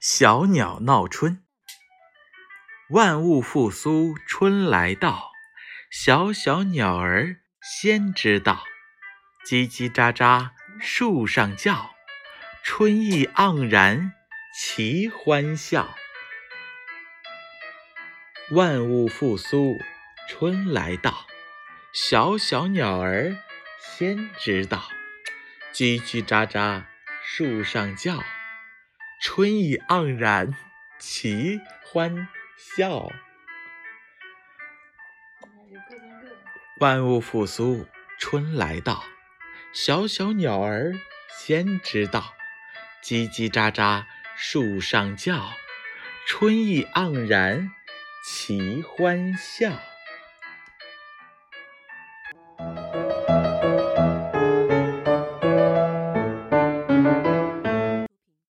小鸟闹春，万物复苏，春来到，小小鸟儿先知道，叽叽喳喳树上叫，春意盎然齐欢笑。万物复苏，春来到，小小鸟儿先知道，叽叽喳喳树上叫。春意盎然，齐欢笑。万物复苏，春来到，小小鸟儿先知道，叽叽喳喳树上叫，春意盎然，齐欢笑。